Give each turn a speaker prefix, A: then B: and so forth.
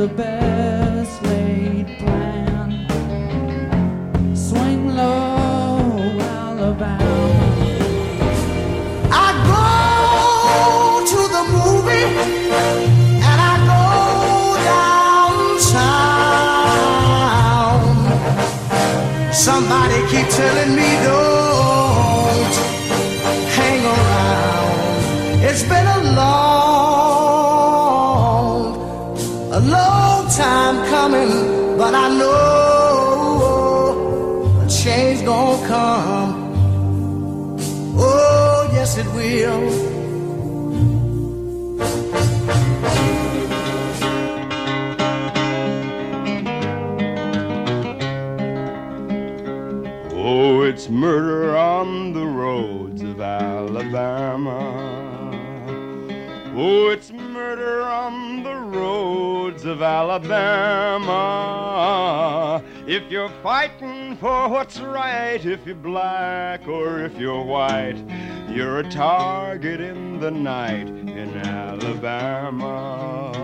A: the best laid plan. Swing low, Alabama.
B: I go to the movie and I go downtown. Somebody keep telling me don't but I know a change gonna come. Oh, yes, it will.
C: Oh, it's murder on the roads of Alabama. Oh, it's murder on roads of Alabama. If you're fighting for what's right, if you're black or if you're white, you're a target in the night in Alabama.